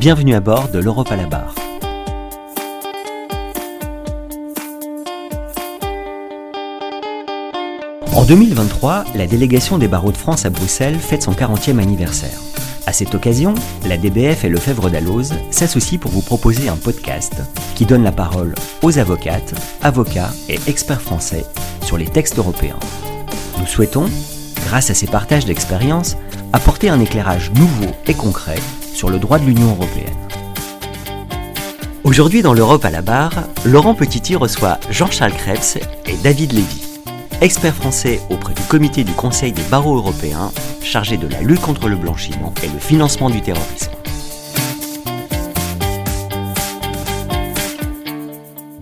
Bienvenue à bord de l'Europe à la barre. En 2023, la délégation des barreaux de France à Bruxelles fête son 40e anniversaire. À cette occasion, la DBF et le Fèvre d'Alloz s'associent pour vous proposer un podcast qui donne la parole aux avocates, avocats et experts français sur les textes européens. Nous souhaitons, grâce à ces partages d'expériences, apporter un éclairage nouveau et concret sur le droit de l'Union européenne. Aujourd'hui dans l'Europe à la barre, Laurent Petiti reçoit Jean-Charles Krebs et David Lévy, experts français auprès du comité du Conseil des barreaux européens chargé de la lutte contre le blanchiment et le financement du terrorisme.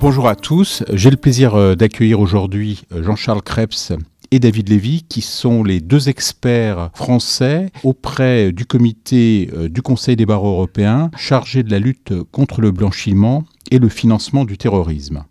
Bonjour à tous, j'ai le plaisir euh, d'accueillir aujourd'hui euh, Jean-Charles Krebs et David Lévy, qui sont les deux experts français auprès du comité euh, du Conseil des barreaux européens chargé de la lutte contre le blanchiment et le financement du terrorisme.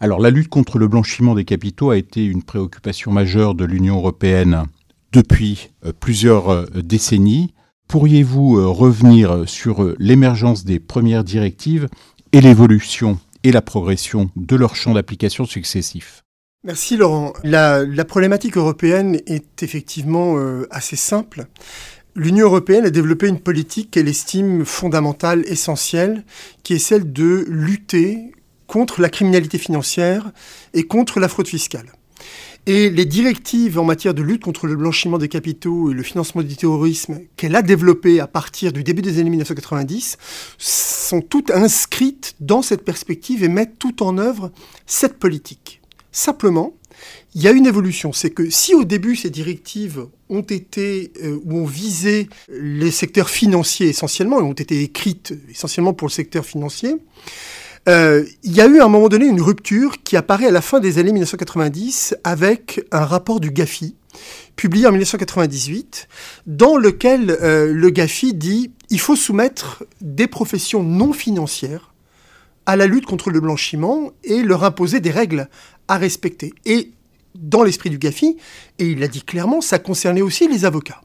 Alors la lutte contre le blanchiment des capitaux a été une préoccupation majeure de l'Union européenne depuis euh, plusieurs euh, décennies. Pourriez-vous revenir sur l'émergence des premières directives et l'évolution et la progression de leurs champs d'application successifs Merci Laurent. La, problématique européenne est effectivement euh, assez simple. L'Union européenne a développé une politique qu'elle estime fondamentale, essentielle, qui est celle de lutter contre la criminalité financière et contre la fraude fiscale. Et les directives en matière de lutte contre le blanchiment des capitaux et le financement du terrorisme qu'elle a développées à partir du début des années 1990 sont toutes inscrites dans cette perspective et mettent tout en œuvre cette politique. Simplement, il y a une évolution. C'est que si au début ces directives ont été euh, ou ont visé les secteurs financiers essentiellement, et ont été écrites essentiellement pour le secteur financier, euh, il y a eu à un moment donné une rupture qui apparaît à la fin des années 1990 avec un rapport du GAFI, publié en 1998, dans lequel euh, le GAFI dit il faut soumettre des professions non financières à la lutte contre le blanchiment et leur imposer des règles à respecter. Et dans l'esprit du GAFI, et il l'a dit clairement, ça concernait aussi les avocats.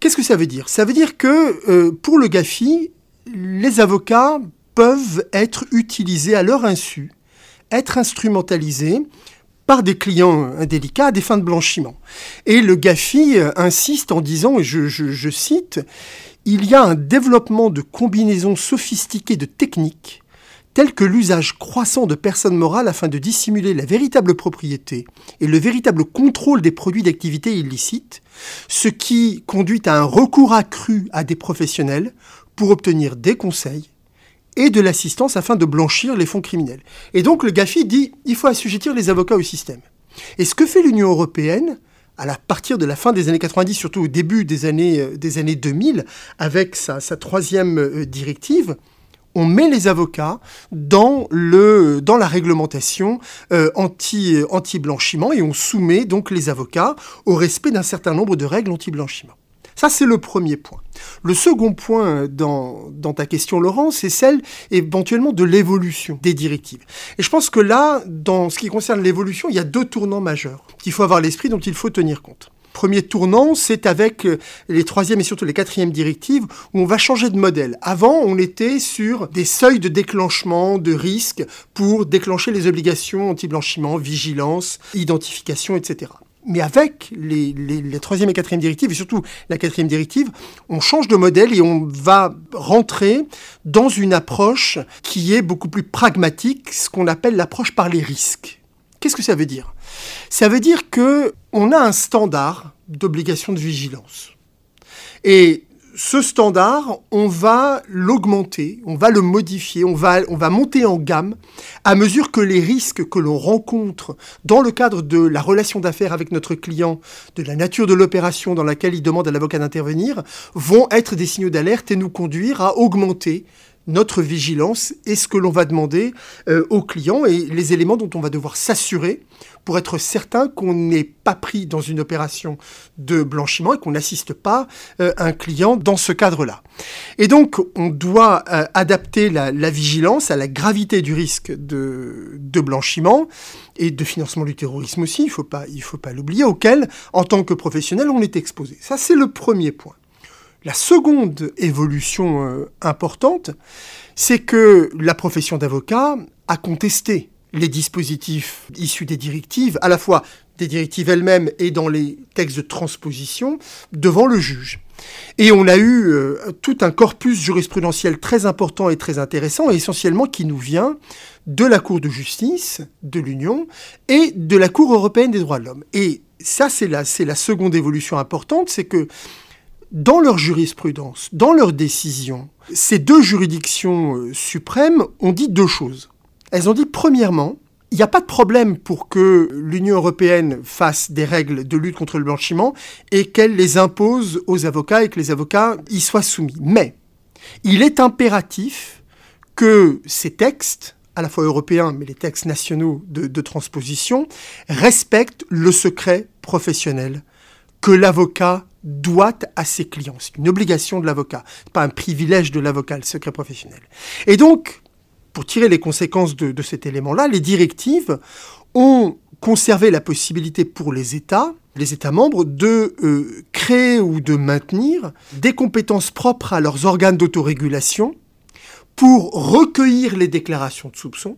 Qu'est-ce que ça veut dire? Ça veut dire que euh, pour le GAFI, les avocats peuvent être utilisés à leur insu, être instrumentalisés par des clients indélicats à des fins de blanchiment. Et le GAFI euh, insiste en disant, et je, je cite, il y a un développement de combinaisons sophistiquées de techniques tel que l'usage croissant de personnes morales afin de dissimuler la véritable propriété et le véritable contrôle des produits d'activité illicites, ce qui conduit à un recours accru à des professionnels pour obtenir des conseils et de l'assistance afin de blanchir les fonds criminels. Et donc le GAFI dit il faut assujettir les avocats au système. Et ce que fait l'Union européenne, à partir de la fin des années 90, surtout au début des années, euh, des années 2000, avec sa, sa troisième euh, directive, on met les avocats dans, le, la réglementation euh, anti, anti-blanchiment et on soumet donc les avocats au respect d'un certain nombre de règles anti-blanchiment. Ça, c'est le premier point. Le second point dans, dans ta question, Laurent, c'est celle éventuellement de l'évolution des directives. Et je pense que là, dans ce qui concerne l'évolution, il y a deux tournants majeurs qu'il faut avoir l'esprit, dont il faut tenir compte premier tournant, c'est avec euh, les troisième et surtout les quatrièmes directives où on va changer de modèle. Avant, on était sur des seuils de déclenchement de risque pour déclencher les obligations anti-blanchiment, vigilance, identification, etc. Mais avec les, les, troisième et quatrième directives, et surtout la quatrième directive, on change de modèle et on va rentrer dans une approche qui est beaucoup plus pragmatique, ce qu'on appelle l'approche par les risques. Qu'est-ce que ça veut dire? Ça veut dire que on a un standard d'obligation de vigilance. Et ce standard, on va l'augmenter, on va le modifier, on va, on va monter en gamme à mesure que les risques que l'on rencontre dans le cadre de la relation d'affaires avec notre client, de la nature de l'opération dans laquelle il demande à l'avocat d'intervenir, vont être des signaux d'alerte et nous conduire à augmenter notre vigilance et ce que l'on va demander euh, aux clients et les éléments dont on va devoir s'assurer pour être certain qu'on n'est pas pris dans une opération de blanchiment et qu'on n'assiste pas euh, un client dans ce cadre-là. Et donc, on doit euh, adapter la, vigilance à la gravité du risque de, blanchiment et de financement du terrorisme aussi, il ne faut pas, il faut pas l'oublier, auquel, en tant que professionnel, on est exposé. Ça, c'est le premier point. La seconde évolution euh, importante, c'est que la profession d'avocat a contesté les dispositifs issus des directives, à la fois des directives elles-mêmes et dans les textes de transposition, devant le juge. Et on a eu euh, tout un corpus jurisprudentiel très important et très intéressant, essentiellement qui nous vient de la Cour de justice de l'Union et de la Cour européenne des droits de l'homme. Et ça, c'est la, la seconde évolution importante, c'est que dans leur jurisprudence, dans leurs décisions, ces deux juridictions euh, suprêmes ont dit deux choses. Elles ont dit, premièrement, il n'y a pas de problème pour que l'Union européenne fasse des règles de lutte contre le blanchiment et qu'elle les impose aux avocats et que les avocats y soient soumis. Mais il est impératif que ces textes, à la fois européens, mais les textes nationaux de, de transposition, respectent le secret professionnel que l'avocat doit à ses clients. C'est une obligation de l'avocat, pas un privilège de l'avocat, le secret professionnel. Et donc, pour tirer les conséquences de, cet élément-là, les directives ont conservé la possibilité pour les États, les États membres, de euh, créer ou de maintenir des compétences propres à leurs organes d'autorégulation pour recueillir les déclarations de soupçons,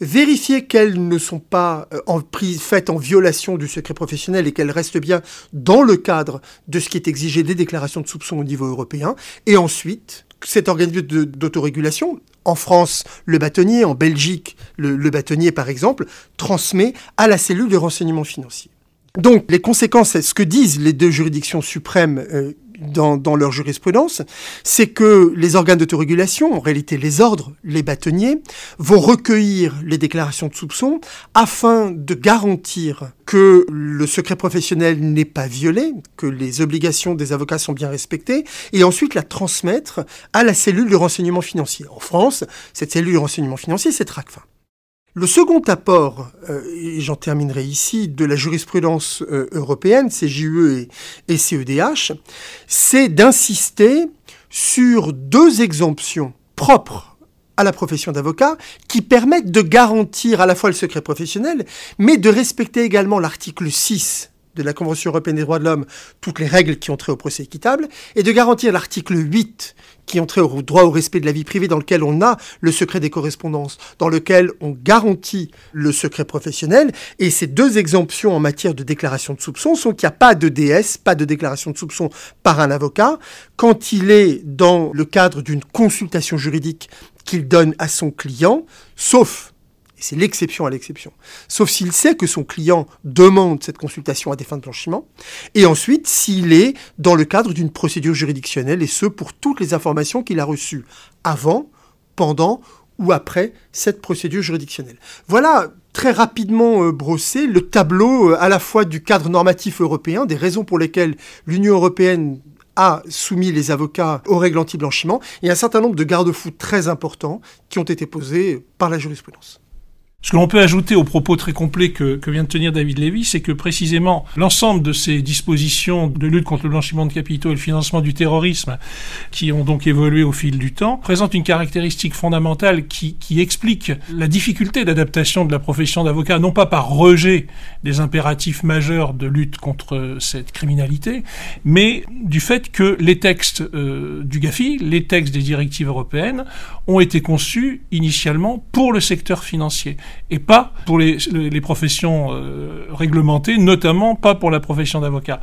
vérifier qu'elles ne sont pas euh, faites en violation du secret professionnel et qu'elles restent bien dans le cadre de ce qui est exigé des déclarations de soupçons au niveau européen, et ensuite cet organisme d'autorégulation, en France, le bâtonnier, en Belgique, le, bâtonnier par exemple, transmet à la cellule de renseignement financier. Donc les conséquences, ce que disent les deux juridictions suprêmes euh, dans, leur jurisprudence, c'est que les organes d'autorégulation, en réalité les ordres, les bâtonniers, vont recueillir les déclarations de soupçons afin de garantir que le secret professionnel n'est pas violé, que les obligations des avocats sont bien respectées, et ensuite la transmettre à la cellule de renseignement financier. En France, cette cellule de renseignement financier, c'est TRACFIN. Le second apport, euh, et j'en terminerai ici, de la jurisprudence euh, européenne, CJUE et, et CEDH, c'est d'insister sur deux exemptions propres à la profession d'avocat qui permettent de garantir à la fois le secret professionnel, mais de respecter également l'article 6 de la Convention européenne des droits de l'homme toutes les règles qui ont trait au procès équitable, et de garantir l'article 8 qui ont au droit au respect de la vie privée, dans lequel on a le secret des correspondances, dans lequel on garantit le secret professionnel. Et ces deux exemptions en matière de déclaration de soupçon sont qu'il n'y a pas de DS, pas de déclaration de soupçon par un avocat, quand il est dans le cadre d'une consultation juridique qu'il donne à son client, sauf c'est l'exception à l'exception. Sauf s'il sait que son client demande cette consultation à des fins de blanchiment, et ensuite s'il est dans le cadre d'une procédure juridictionnelle, et ce pour toutes les informations qu'il a reçues avant, pendant ou après cette procédure juridictionnelle. Voilà très rapidement euh, brossé le tableau euh, à la fois du cadre normatif européen, des raisons pour lesquelles l'Union européenne a soumis les avocats aux règles anti-blanchiment, et un certain nombre de garde-fous très importants qui ont été posés par la jurisprudence. Ce que l'on peut ajouter au propos très complet que, que vient de tenir David Lévy, c'est que précisément l'ensemble de ces dispositions de lutte contre le blanchiment de capitaux et le financement du terrorisme, qui ont donc évolué au fil du temps, présentent une caractéristique fondamentale qui, qui explique la difficulté d'adaptation de la profession d'avocat, non pas par rejet des impératifs majeurs de lutte contre cette criminalité, mais du fait que les textes euh, du GAFI, les textes des directives européennes, ont été conçus initialement pour le secteur financier et pas pour les, professions euh, réglementées, notamment pas pour la profession d'avocat.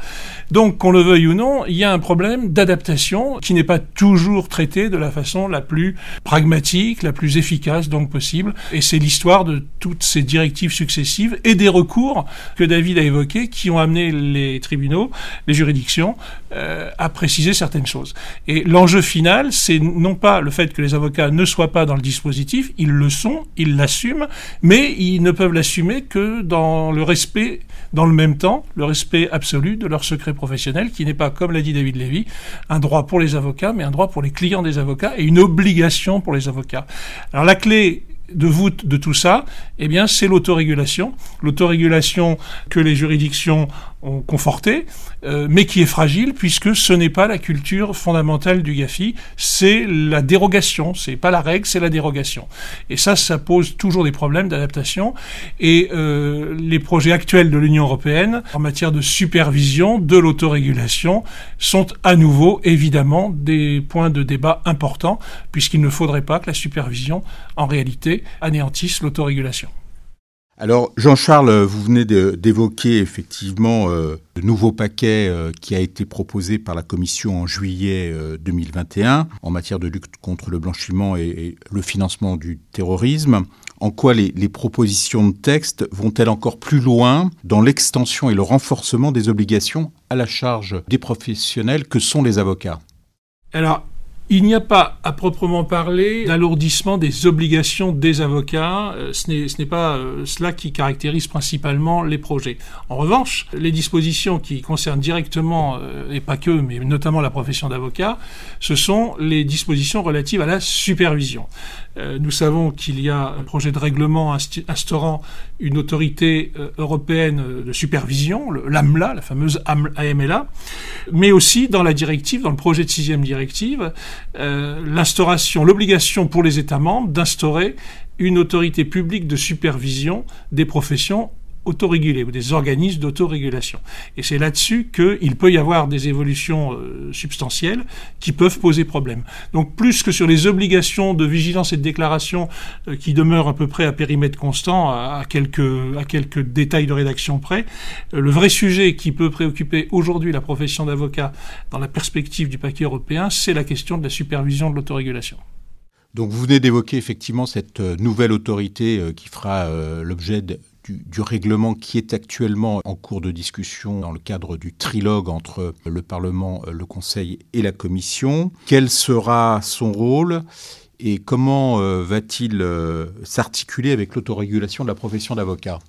Donc, qu'on le veuille ou non, il y a un problème d'adaptation qui n'est pas toujours traité de la façon la plus pragmatique, la plus efficace donc possible. Et c'est l'histoire de toutes ces directives successives et des recours que David a évoqués qui ont amené les tribunaux, les juridictions, euh, à préciser certaines choses. Et l'enjeu final, c'est non pas le fait que les avocats ne soient pas dans le dispositif, ils le sont, ils l'assument, mais ils ne peuvent l'assumer que dans le respect, dans le même temps, le respect absolu de leur secret professionnel, qui n'est pas, comme l'a dit David Lévy, un droit pour les avocats, mais un droit pour les clients des avocats et une obligation pour les avocats. Alors la clé de voûte de tout ça, eh bien, c'est l'autorégulation. L'autorégulation que les juridictions ont confortée, euh, mais qui est fragile puisque ce n'est pas la culture fondamentale du GAFI, c'est la dérogation. C'est pas la règle, c'est la dérogation. Et ça, ça pose toujours des problèmes d'adaptation. Et euh, les projets actuels de l'Union européenne en matière de supervision, de l'autorégulation, sont à nouveau évidemment des points de débat importants puisqu'il ne faudrait pas que la supervision, en réalité, anéantisse l'autorégulation. Alors Jean-Charles, vous venez d'évoquer effectivement euh, le nouveau paquet euh, qui a été proposé par la Commission en juillet 2021 euh, en matière de lutte contre le blanchiment et, le financement du terrorisme. En quoi les, les propositions de texte vont-elles encore plus loin dans l'extension et le renforcement des obligations à la charge des professionnels que sont les avocats? Alors, il n'y a pas, à proprement parler, d'alourdissement des obligations des avocats. Euh, ce n'est pas euh, cela qui caractérise principalement les projets. En revanche, les dispositions qui concernent directement, euh, et pas que, mais notamment la profession d'avocat, ce sont les dispositions relatives à la supervision. Nous savons qu'il y a un projet de règlement instaurant une autorité européenne de supervision, l'AMLA, la fameuse AMLA, mais aussi dans la directive, dans le projet de sixième directive, euh, l'instauration, l'obligation pour les États membres d'instaurer une autorité publique de supervision des professions autorégulées ou des organismes d'autorégulation. Et c'est là-dessus qu'il peut y avoir des évolutions euh, substantielles qui peuvent poser problème. Donc plus que sur les obligations de vigilance et de déclaration euh, qui demeurent à peu près à périmètre constant, à, quelques, à quelques détails de rédaction près, le vrai sujet qui peut préoccuper aujourd'hui la profession d'avocat dans la perspective du paquet européen, c'est la question de la supervision de l'autorégulation. Donc vous venez d'évoquer effectivement cette nouvelle autorité qui fera l'objet du, règlement qui est actuellement en cours de discussion dans le cadre du trilogue entre le Parlement, le Conseil et la Commission. Quel sera son rôle et comment euh, va-t-il euh, s'articuler avec l'autorégulation de la profession d'avocat?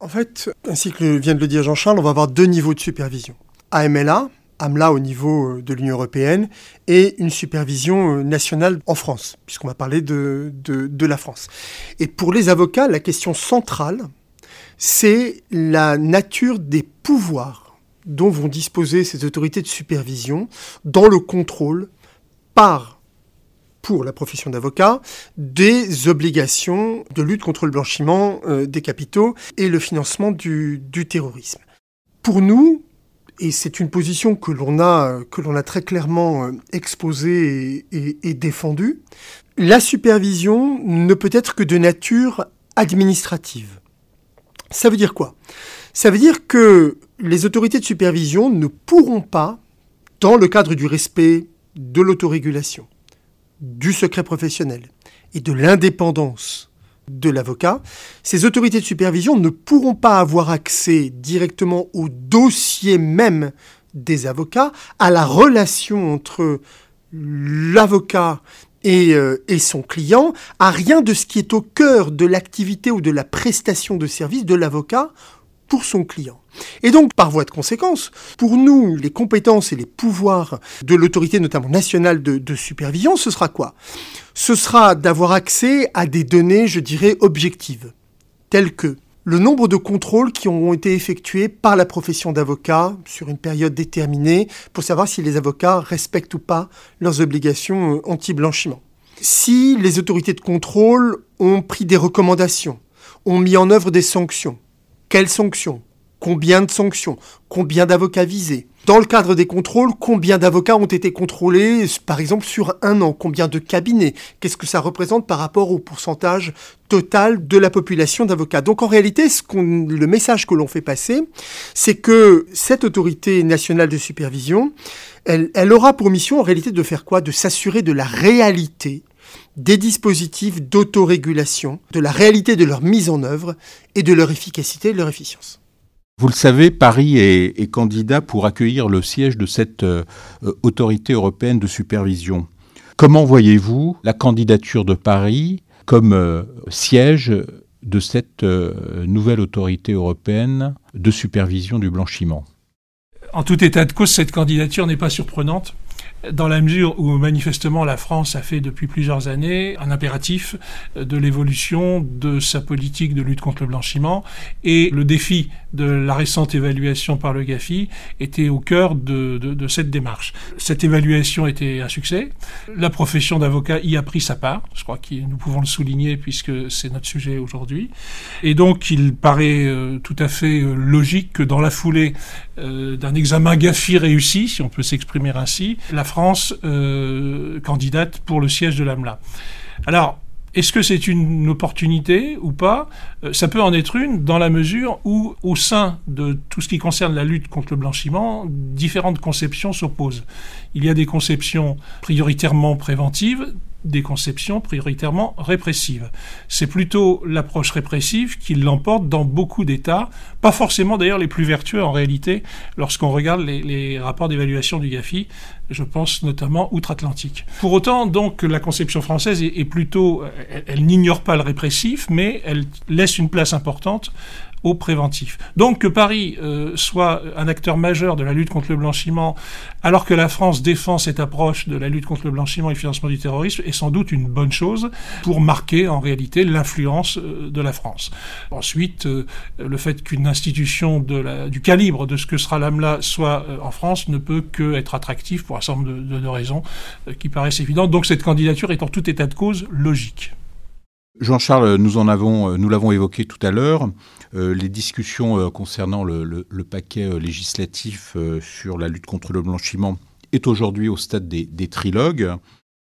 En fait, ainsi que vient de le dire Jean-Charles, on va avoir deux niveaux de supervision. AMLA, AMLA au niveau euh, de l'Union européenne et une supervision nationale en France, puisqu'on va parler de, de, la France. Et pour les avocats, la question centrale, c'est la nature des pouvoirs dont vont disposer ces autorités de supervision dans le contrôle par, pour la profession d'avocat, des obligations de lutte contre le blanchiment euh, des capitaux et le financement du, terrorisme. Pour nous, et c'est une position que l'on a, très clairement euh, exposée et défendue, la supervision ne peut être que de nature administrative. Ça veut dire quoi? Ça veut dire que les autorités de supervision ne pourront pas, dans le cadre du respect de l'autorégulation, du secret professionnel et de l'indépendance de l'avocat, ces autorités de supervision ne pourront pas avoir accès directement au dossier même des avocats, à la relation entre l'avocat euh, et, son client à rien de ce qui est au cœur de l'activité ou de la prestation de service de l'avocat pour son client. Et donc, par voie de conséquence, pour nous, les compétences et les pouvoirs de l'autorité, notamment nationale de, de, supervision, ce sera quoi? Ce sera d'avoir accès à des données, je dirais, objectives, telles que le nombre de contrôles qui ont été effectués par la profession d'avocat sur une période déterminée pour savoir si les avocats respectent ou pas leurs obligations euh, anti-blanchiment. Si les autorités de contrôle ont pris des recommandations, ont mis en œuvre des sanctions, quelles sanctions? Combien de sanctions Combien d'avocats visés? Dans le cadre des contrôles, combien d'avocats ont été contrôlés, par exemple, sur un an? Combien de cabinets? Qu'est-ce que ça représente par rapport au pourcentage total de la population d'avocats? Donc en réalité, ce le message que l'on fait passer, c'est que cette autorité nationale de supervision, elle, elle aura pour mission en réalité de faire quoi? De s'assurer de la réalité des dispositifs d'autorégulation, de la réalité de leur mise en œuvre et de leur efficacité et de leur efficience. Vous le savez, Paris est, candidat pour accueillir le siège de cette euh, autorité européenne de supervision. Comment voyez-vous la candidature de Paris comme euh, siège de cette euh, nouvelle autorité européenne de supervision du blanchiment? En tout état de cause, cette candidature n'est pas surprenante. Dans la mesure où manifestement la France a fait depuis plusieurs années un impératif de l'évolution de sa politique de lutte contre le blanchiment et le défi de la récente évaluation par le GAFI était au cœur de, de, de cette démarche. Cette évaluation était un succès. La profession d'avocat y a pris sa part. Je crois que nous pouvons le souligner puisque c'est notre sujet aujourd'hui. Et donc, il paraît euh, tout à fait euh, logique que dans la foulée euh, d'un examen GAFI réussi, si on peut s'exprimer ainsi, France candidate pour le siège de l'AMLA. Alors, est-ce que c'est une opportunité ou pas? Euh, Ça peut en être une dans la mesure où, au sein de tout ce qui concerne la lutte contre le blanchiment, différentes conceptions s'opposent. Il y a des conceptions prioritairement préventives, des conceptions prioritairement répressives. C'est plutôt l'approche répressive qui l'emporte dans beaucoup d'États, pas forcément d'ailleurs les plus vertueux en réalité, lorsqu'on regarde les, rapports d'évaluation du GAFI, je pense notamment outre-Atlantique. Pour autant, donc, la conception française est, plutôt, elle n'ignore pas le répressif, mais elle laisse une place importante au préventif. Donc que Paris euh, soit un acteur majeur de la lutte contre le blanchiment, alors que la France défend cette approche de la lutte contre le blanchiment et le financement du terrorisme, est sans doute une bonne chose pour marquer en réalité l'influence euh, de la France. Ensuite, euh, le fait qu'une institution du calibre de ce que sera l'AMLA soit en France ne peut que être attractif pour un certain nombre de, de, de raisons qui paraissent évidentes. Donc cette candidature est en tout état de cause logique. Jean-Charles, avons, nous l'avons évoqué tout à l'heure. Euh, les discussions euh, concernant le, paquet euh, législatif sur la lutte contre le blanchiment est aujourd'hui au stade des, trilogues.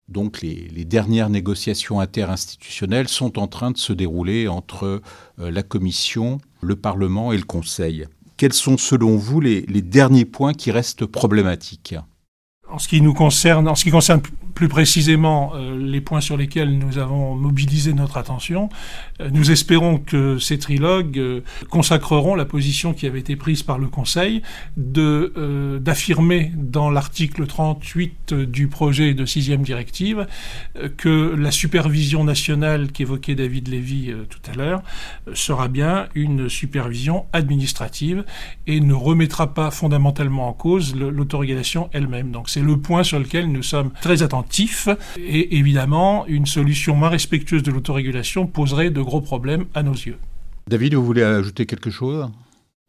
Donc les, dernières négociations interinstitutionnelles sont en train de se dérouler entre la Commission, le Parlement et le Conseil. Quels sont selon vous les derniers points qui restent problématiques? En ce qui nous concerne, en ce qui concerne plus précisément euh, les points sur lesquels nous avons mobilisé notre attention, euh, nous espérons que ces trilogues euh, consacreront la position qui avait été prise par le Conseil de d'affirmer dans l'article 38 du projet de sixième directive que la supervision nationale qu'évoquait David Lévy tout à l'heure sera bien une supervision administrative et ne remettra pas fondamentalement en cause l'autorégulation elle-même. C'est le point sur lequel nous sommes très attentifs et évidemment une solution moins respectueuse de l'autorégulation poserait de gros problèmes à nos yeux. David, vous voulez ajouter quelque chose?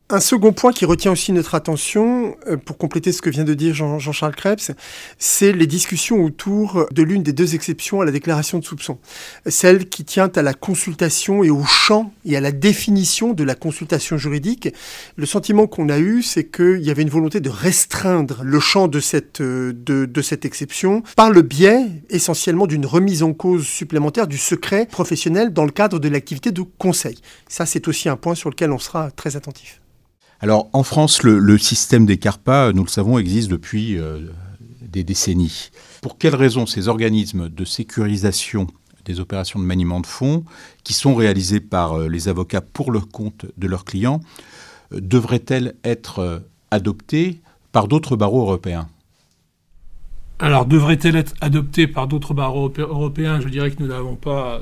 Un second point qui retient aussi notre attention, euh, pour compléter ce que vient de dire Jean-Charles Krebs, c'est les discussions autour de l'une des deux exceptions à la déclaration de soupçon, celle qui tient à la consultation et au champ et à la définition de la consultation juridique. Le sentiment qu'on a eu, c'est qu'il y avait une volonté de restreindre le champ de cette, euh, de, de cette exception par le biais essentiellement d'une remise en cause supplémentaire du secret professionnel dans le cadre de l'activité de conseil. Ça, c'est aussi un point sur lequel on sera très attentif. Alors en France, le, système des CARPA, nous le savons, existe depuis euh, des décennies. Pour quelles raisons ces organismes de sécurisation des opérations de maniement de fonds, qui sont réalisés par euh, les avocats pour le compte de leurs clients, euh, devraient-elles être adoptées par d'autres barreaux européens? Alors, devrait-elle être adoptée par d'autres barreaux européens? Je dirais que nous n'avons pas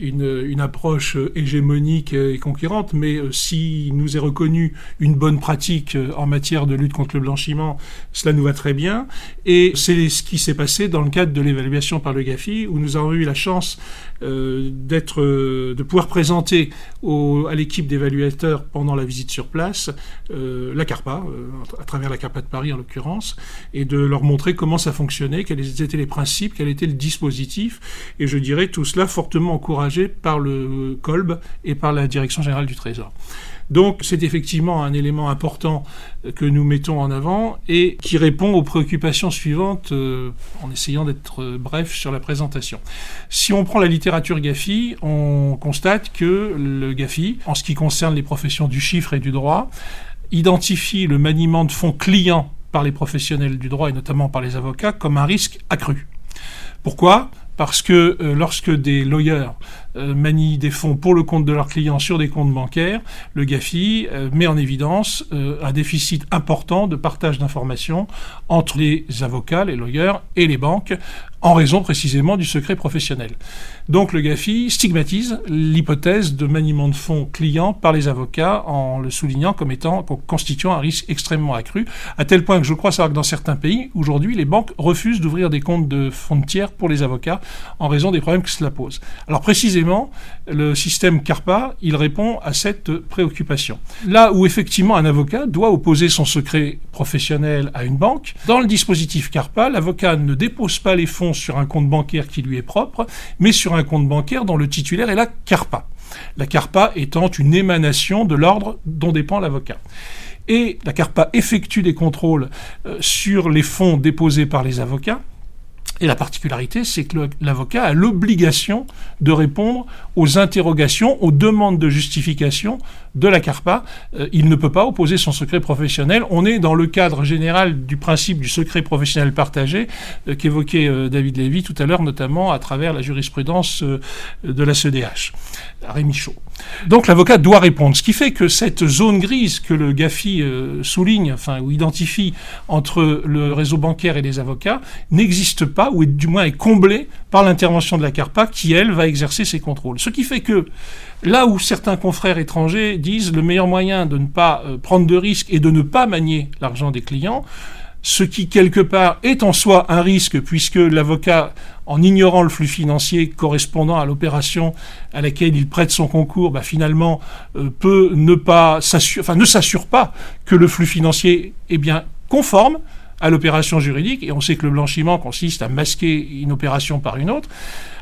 une, une, approche hégémonique et conquérante, mais si nous est reconnu une bonne pratique en matière de lutte contre le blanchiment, cela nous va très bien. Et c'est ce qui s'est passé dans le cadre de l'évaluation par le GAFI, où nous avons eu la chance euh, d'être, euh, de pouvoir présenter à l'équipe d'évaluateurs pendant la visite sur place euh, la CARPA, à travers la CARPA de Paris en l'occurrence, et de leur montrer comment ça quels étaient les principes, quel était le dispositif, et je dirais tout cela fortement encouragé par le Colb et par la Direction générale du Trésor. Donc c'est effectivement un élément important que nous mettons en avant et qui répond aux préoccupations suivantes euh, en essayant d'être bref sur la présentation. Si on prend la littérature GAFI, on constate que le GAFI, en ce qui concerne les professions du chiffre et du droit, identifie le maniement de fonds clients par les professionnels du droit et notamment par les avocats comme un risque accru. Pourquoi? Parce que euh, lorsque des lawyers euh, manient des fonds pour le compte de leurs clients sur des comptes bancaires, le GAFI euh, met en évidence un déficit important de partage d'informations entre les avocats, les lawyers et les banques en raison précisément du secret professionnel. Donc le GAFI stigmatise l'hypothèse de maniement de fonds clients par les avocats en le soulignant comme étant constituant un risque extrêmement accru, à tel point que je crois savoir que dans certains pays, aujourd'hui, les banques refusent d'ouvrir des comptes de tiers pour les avocats en raison des problèmes que cela pose. Alors précisément, le système CARPA, il répond à cette préoccupation. Là où effectivement un avocat doit opposer son secret professionnel à une banque, dans le dispositif CARPA, l'avocat ne dépose pas les fonds sur un compte bancaire qui lui est propre, mais sur un compte bancaire dont le titulaire est la CARPA. La CARPA étant une émanation de l'ordre dont dépend l'avocat. Et la CARPA effectue des contrôles euh, sur les fonds déposés par les avocats, et la particularité, c'est que l'avocat a l'obligation de répondre aux interrogations, aux demandes de justification de la CARPA. Euh, il ne peut pas opposer son secret professionnel. On est dans le cadre général du principe du secret professionnel partagé euh, qu'évoquait euh, David Lévy tout à l'heure, notamment à travers la jurisprudence de la CEDH, Rémi Chaud. Donc l'avocat doit répondre, ce qui fait que cette zone grise que le GAFI souligne, enfin ou identifie entre le réseau bancaire et les avocats, n'existe pas ou du moins est comblée par l'intervention de la CARPA qui, elle, va exercer ses contrôles. Ce qui fait que là où certains confrères étrangers disent le meilleur moyen de ne pas euh, prendre de risques et de ne pas manier l'argent des clients, ce qui quelque part est en soi un risque puisque l'avocat, en ignorant le flux financier correspondant à l'opération à laquelle il prête son concours, bah, finalement euh, peut ne pas s'assurer, enfin ne s'assure pas que le flux financier est bien conforme à l'opération juridique, et on sait que le blanchiment consiste à masquer une opération par une autre,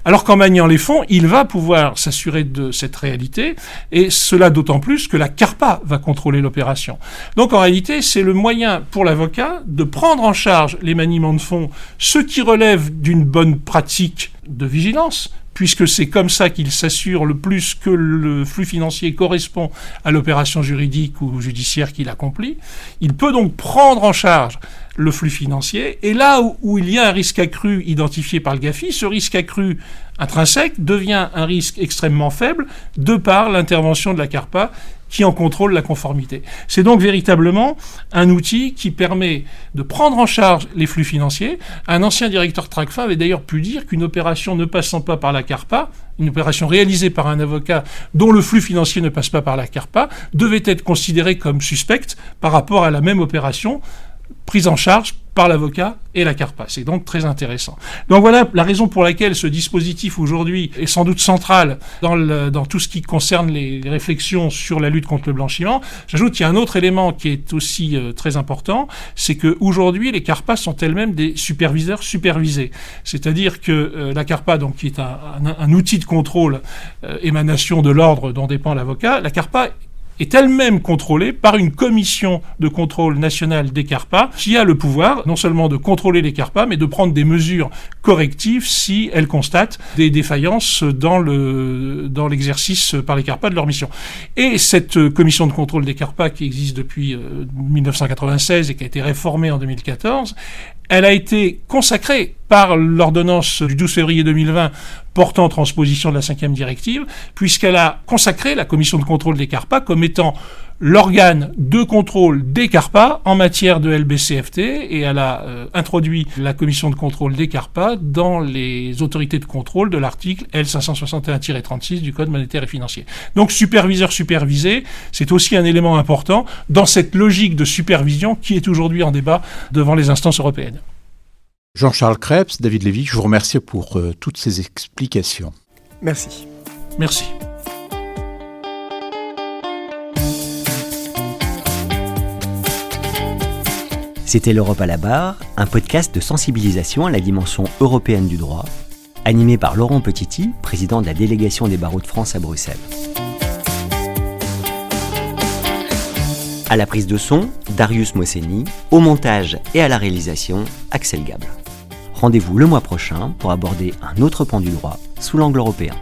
alors qu'en maniant les fonds, il va pouvoir s'assurer de cette réalité, et cela d'autant plus que la CARPA va contrôler l'opération. Donc en réalité, c'est le moyen pour l'avocat de prendre en charge les maniements de fonds, ce qui relève d'une bonne pratique de vigilance, puisque c'est comme ça qu'il s'assure le plus que le flux financier correspond à l'opération juridique ou judiciaire qu'il accomplit. Il peut donc prendre en charge le flux financier. Et là où, il y a un risque accru identifié par le GAFI, ce risque accru intrinsèque devient un risque extrêmement faible de par l'intervention de la CARPA qui en contrôle la conformité. C'est donc véritablement un outil qui permet de prendre en charge les flux financiers. Un ancien directeur TRACFA avait d'ailleurs pu dire qu'une opération ne passant pas par la CARPA, une opération réalisée par un avocat dont le flux financier ne passe pas par la CARPA, devait être considérée comme suspecte par rapport à la même opération prise en charge par l'avocat et la CARPA. C'est donc très intéressant. Donc voilà la raison pour laquelle ce dispositif aujourd'hui est sans doute central dans, dans tout ce qui concerne les, réflexions sur la lutte contre le blanchiment. J'ajoute qu'il y a un autre élément qui est aussi euh, très important, c'est que aujourd'hui les CARPA sont elles-mêmes des superviseurs supervisés. C'est-à-dire que euh, la CARPA, donc qui est un, un, outil de contrôle euh, émanation de l'ordre dont dépend l'avocat, la CARPA est elle-même contrôlée par une commission de contrôle national des CARPA qui a le pouvoir non seulement de contrôler les CARPA, mais de prendre des mesures correctives si elle constate des défaillances dans le dans l'exercice par les CARPA de leur mission. Et cette commission de contrôle des CARPA qui existe depuis 1996 euh, et qui a été réformée en 2014, elle a été consacrée par l'ordonnance du 12 février 2020 portant transposition de la cinquième directive, puisqu'elle a consacré la commission de contrôle des CARPA comme étant l'organe de contrôle des CARPA en matière de LBCFT et elle a euh, introduit la commission de contrôle des CARPA dans les autorités de contrôle de l'article L561-36 du Code monétaire et financier. Donc superviseur supervisé, c'est aussi un élément important dans cette logique de supervision qui est aujourd'hui en débat devant les instances européennes. Jean-Charles Krebs, David Lévy, je vous remercie pour euh, toutes ces explications. Merci. Merci. C'était l'Europe à la barre, un podcast de sensibilisation à la dimension européenne du droit, animé par Laurent Petiti, président de la délégation des barreaux de France à Bruxelles. À la prise de son, Darius Mosseni, au montage et à la réalisation, Axel Gable. Rendez-vous le mois prochain pour aborder un autre pan du droit sous l'angle européen.